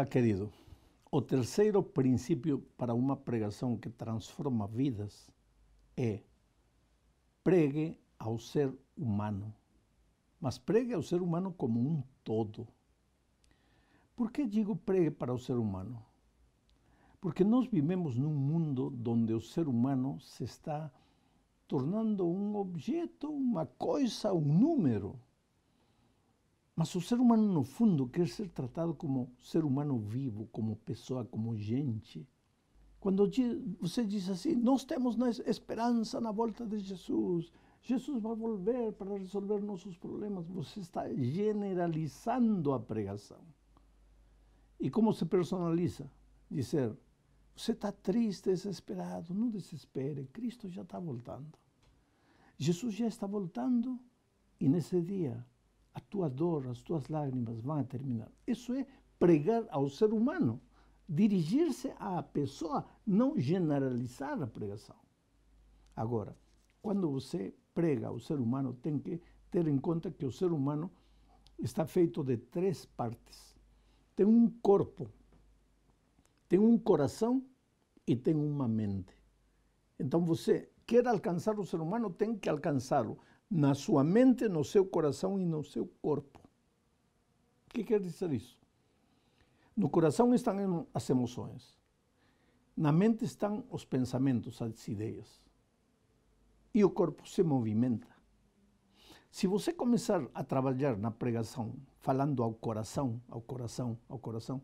Olá, querido. O terceiro princípio para uma pregação que transforma vidas é pregue ao ser humano, mas pregue ao ser humano como um todo. Por que digo pregue para o ser humano? Porque nós vivemos num mundo onde o ser humano se está tornando um objeto, uma coisa, um número. Mas o ser humano, no fundo, quer ser tratado como ser humano vivo, como pessoa, como gente. Quando você diz assim, nós temos esperança na volta de Jesus, Jesus vai volver para resolver nossos problemas, você está generalizando a pregação. E como se personaliza? Dizer, você está triste, desesperado, não desespere, Cristo já está voltando. Jesus já está voltando e nesse dia a tua dor, as tuas lágrimas vão terminar. Isso é pregar ao ser humano, dirigir-se à pessoa, não generalizar a pregação. Agora, quando você prega ao ser humano, tem que ter em conta que o ser humano está feito de três partes. Tem um corpo, tem um coração e tem uma mente. Então você quer alcançar o ser humano, tem que alcançá-lo na sua mente, no seu coração e no seu corpo. O que quer dizer isso? No coração estão as emoções, na mente estão os pensamentos, as ideias, e o corpo se movimenta. Se você começar a trabalhar na pregação, falando ao coração, ao coração, ao coração,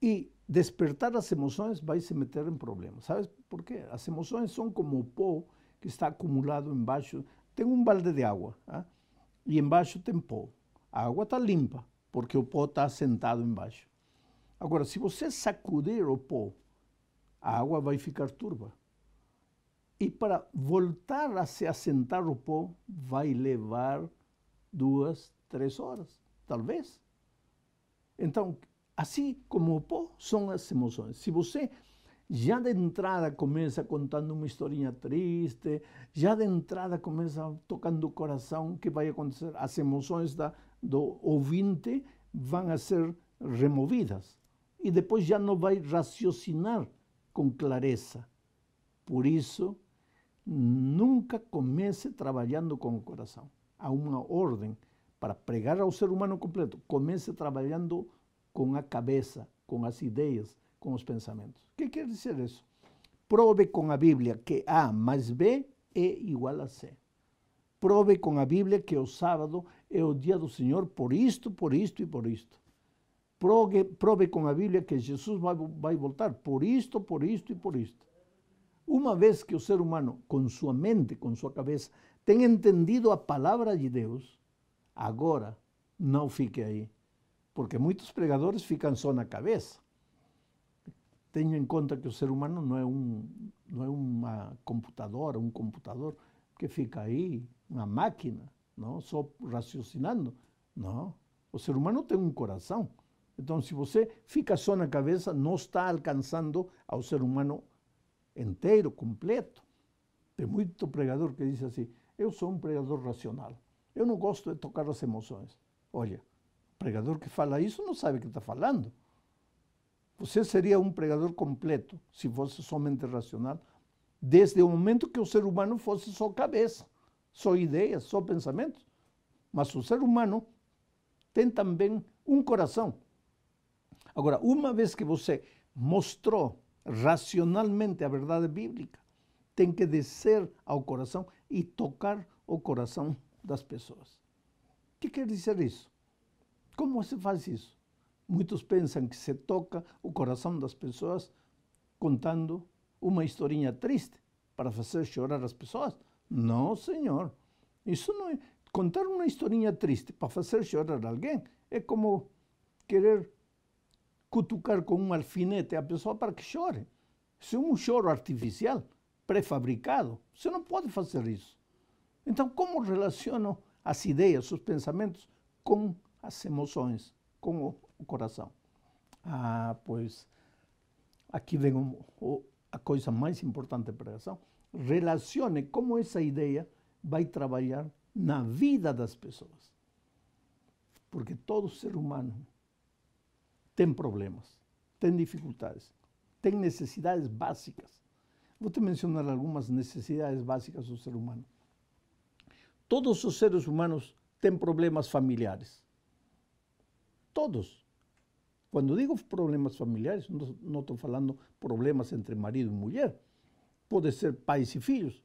e despertar as emoções, vai se meter em problemas. Sabe por quê? As emoções são como o pó que está acumulado embaixo tem um balde de água ah? e embaixo tem pó. A água está limpa, porque o pó está sentado embaixo. Agora, se você sacudir o pó, a água vai ficar turva. E para voltar a se assentar o pó, vai levar duas, três horas, talvez. Então, assim como o pó, são as emoções. Se você já de entrada começa contando uma historinha triste, já de entrada começa tocando o coração, o que vai acontecer? As emoções da, do ouvinte vão a ser removidas e depois já não vai raciocinar com clareza. Por isso, nunca comece trabalhando com o coração. Há uma ordem para pregar ao ser humano completo. Comece trabalhando com a cabeça, com as ideias, com os pensamentos. O que quer dizer isso? Prove com a Bíblia que A mais B é igual a C. Prove com a Bíblia que o sábado é o dia do Senhor por isto, por isto e por isto. Prove, prove com a Bíblia que Jesus vai, vai voltar por isto, por isto e por isto. Uma vez que o ser humano, com sua mente, com sua cabeça, tem entendido a palavra de Deus, agora não fique aí. Porque muitos pregadores ficam só na cabeça tenha em conta que o ser humano não é, um, não é uma computadora, um computador que fica aí, uma máquina, não, só raciocinando. Não. O ser humano tem um coração. Então, se você fica só na cabeça, não está alcançando ao ser humano inteiro, completo. Tem muito pregador que diz assim: eu sou um pregador racional. Eu não gosto de tocar as emoções. Olha, o pregador que fala isso não sabe o que está falando. Você seria um pregador completo se fosse somente racional, desde o momento que o ser humano fosse só cabeça, só ideias, só pensamentos. Mas o ser humano tem também um coração. Agora, uma vez que você mostrou racionalmente a verdade bíblica, tem que descer ao coração e tocar o coração das pessoas. O que quer dizer isso? Como se faz isso? Muitos pensam que se toca o coração das pessoas contando uma historinha triste para fazer chorar as pessoas. Não, senhor. Isso não é. Contar uma historinha triste para fazer chorar alguém é como querer cutucar com um alfinete a pessoa para que chore. Isso é um choro artificial, pré-fabricado. Você não pode fazer isso. Então, como relaciono as ideias, os pensamentos com as emoções, com o, coração? Ah, pois aqui vem um, o, a coisa mais importante da pregação. Relacione como essa ideia vai trabalhar na vida das pessoas. Porque todo ser humano tem problemas, tem dificuldades, tem necessidades básicas. Vou te mencionar algumas necessidades básicas do ser humano. Todos os seres humanos têm problemas familiares. Todos. Quando digo problemas familiares, não estou falando problemas entre marido e mulher. Pode ser pais e filhos.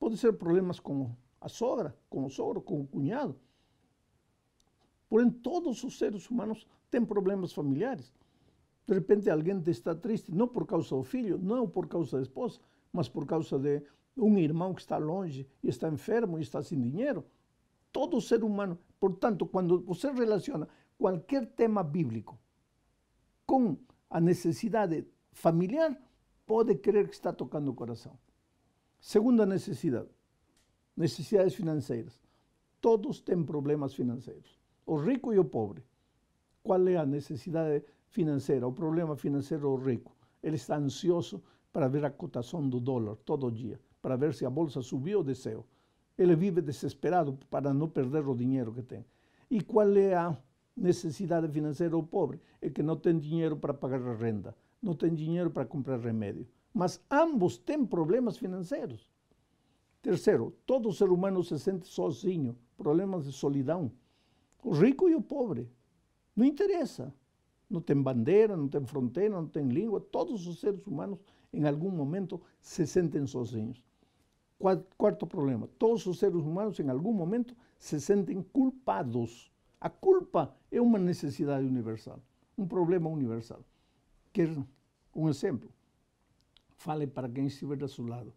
Pode ser problemas com a sogra, com o sogro, com o. Porém, todos os seres humanos têm problemas familiares. De repente, alguém está triste, não por causa do filho, não por causa da esposa, mas por causa de um irmão que está longe e está enfermo e está sem dinheiro. Todo ser humano. Portanto, quando você relaciona qualquer tema bíblico com a necessidade familiar, pode crer que está tocando o coração. Segunda necessidade, necessidades financeiras. Todos têm problemas financeiros, o rico e o pobre. Qual é a necessidade financeira, o problema financeiro do rico? Ele está ansioso para ver a cotação do dólar todo dia, para ver se a bolsa subiu ou desceu. Ele vive desesperado para não perder o dinheiro que tem. E qual é a necessidade financeira do pobre? É que não tem dinheiro para pagar a renda, não tem dinheiro para comprar remédio. Mas ambos têm problemas financeiros. Terceiro, todo ser humano se sente sozinho, problemas de solidão. O rico e o pobre. Não interessa. Não tem bandeira, não tem fronteira, não tem língua. Todos os seres humanos, em algum momento, se sentem sozinhos. Quarto problema: todos os seres humanos, em algum momento, se sentem culpados. A culpa é uma necessidade universal, um problema universal. Quer um exemplo? Fale para quem estiver do seu lado.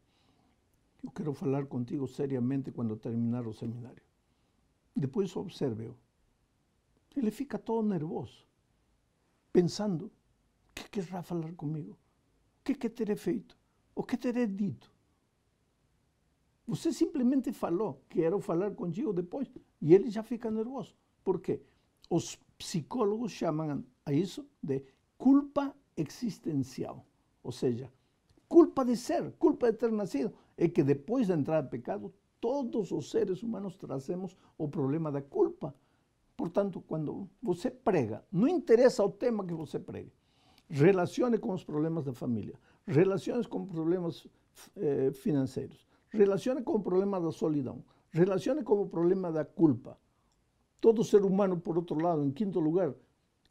Eu quero falar contigo seriamente quando terminar o seminário. Depois observe-o. Ele fica todo nervoso, pensando: o que querrá falar comigo? O que, que terei feito? O que terei dito? Você simplesmente falou, quero falar contigo depois, e ele já fica nervoso. Por quê? Os psicólogos chamam a isso de culpa existencial. Ou seja, culpa de ser, culpa de ter nascido. É que depois da entrada do pecado, todos os seres humanos trazemos o problema da culpa. Portanto, quando você prega, não interessa o tema que você prega, relacione com os problemas da família, relacione com problemas eh, financeiros, relacione com o problema da solidão, relacione com o problema culpa. Todo ser humano, por outro lado, em quinto lugar,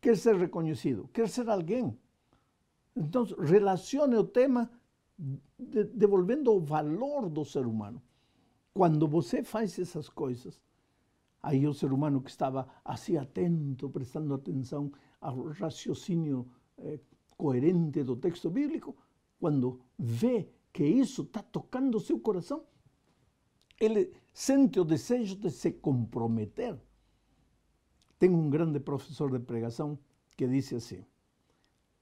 quer ser reconhecido, quer ser alguém. Então, relacione o tema de, devolvendo o valor do ser humano. Quando você faz essas coisas, aí o ser humano que estava assim atento, prestando atenção ao raciocínio eh, coerente do texto bíblico, quando vê que isso está tocando seu coração, ele sente o desejo de se comprometer. Tem um grande professor de pregação que disse assim: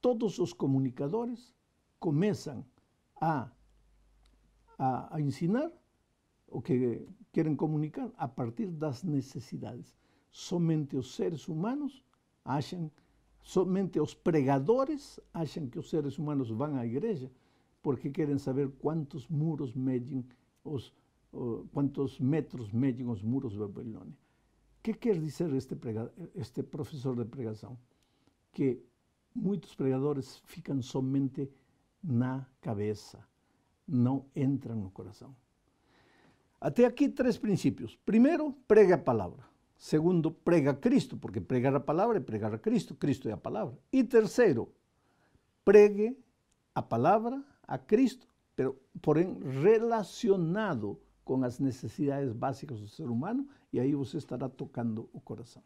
todos os comunicadores começam a, a, a ensinar o que querem comunicar a partir das necessidades. Somente os seres humanos acham, somente os pregadores acham que os seres humanos vão à igreja porque querem saber quantos muros medem os, quantos metros medem os muros da Babilônia. O que quer dizer este, este professor de pregação? Que muitos pregadores ficam somente na cabeça, não entram no coração. Até aqui, três princípios. Primeiro, prega a palavra. Segundo, prega Cristo, porque pregar a palavra é pregar a Cristo, Cristo é a palavra. E terceiro, pregue a palavra a Cristo, pero, porém relacionado com as necessidades básicas do ser humano, e aí você estará tocando o coração.